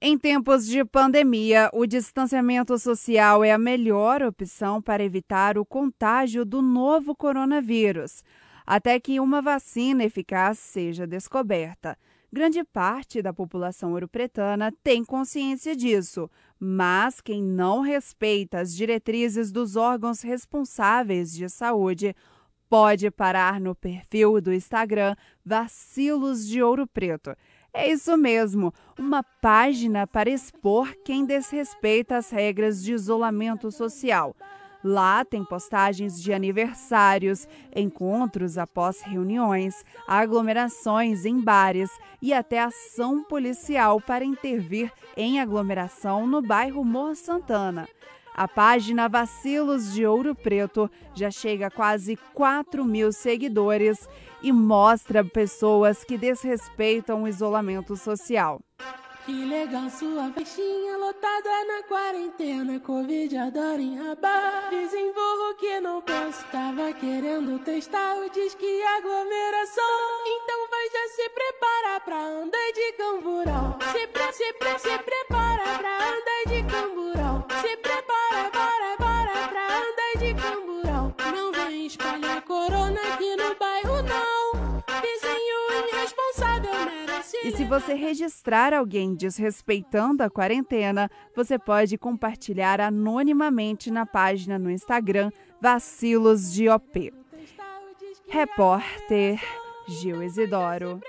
Em tempos de pandemia, o distanciamento social é a melhor opção para evitar o contágio do novo coronavírus, até que uma vacina eficaz seja descoberta. Grande parte da população europretana tem consciência disso, mas quem não respeita as diretrizes dos órgãos responsáveis de saúde pode parar no perfil do Instagram Vacilos de Ouro Preto. É isso mesmo, uma página para expor quem desrespeita as regras de isolamento social. Lá tem postagens de aniversários, encontros após reuniões, aglomerações em bares e até ação policial para intervir em aglomeração no bairro Mor Santana. A página Vacilos de Ouro Preto já chega a quase 4 mil seguidores e mostra pessoas que desrespeitam o isolamento social. Que legal sua festinha lotada na quarentena, Covid adora enrabar. Desenvolvo que não posso, tava querendo testar o disque aglomeração. Então vai já se preparar pra andar de camburão. Se, pre, se, pre, se prepara pra andar de camburão. Se prepara. E se você registrar alguém desrespeitando a quarentena, você pode compartilhar anonimamente na página no Instagram Vacilos de OP. Repórter Gil Isidoro.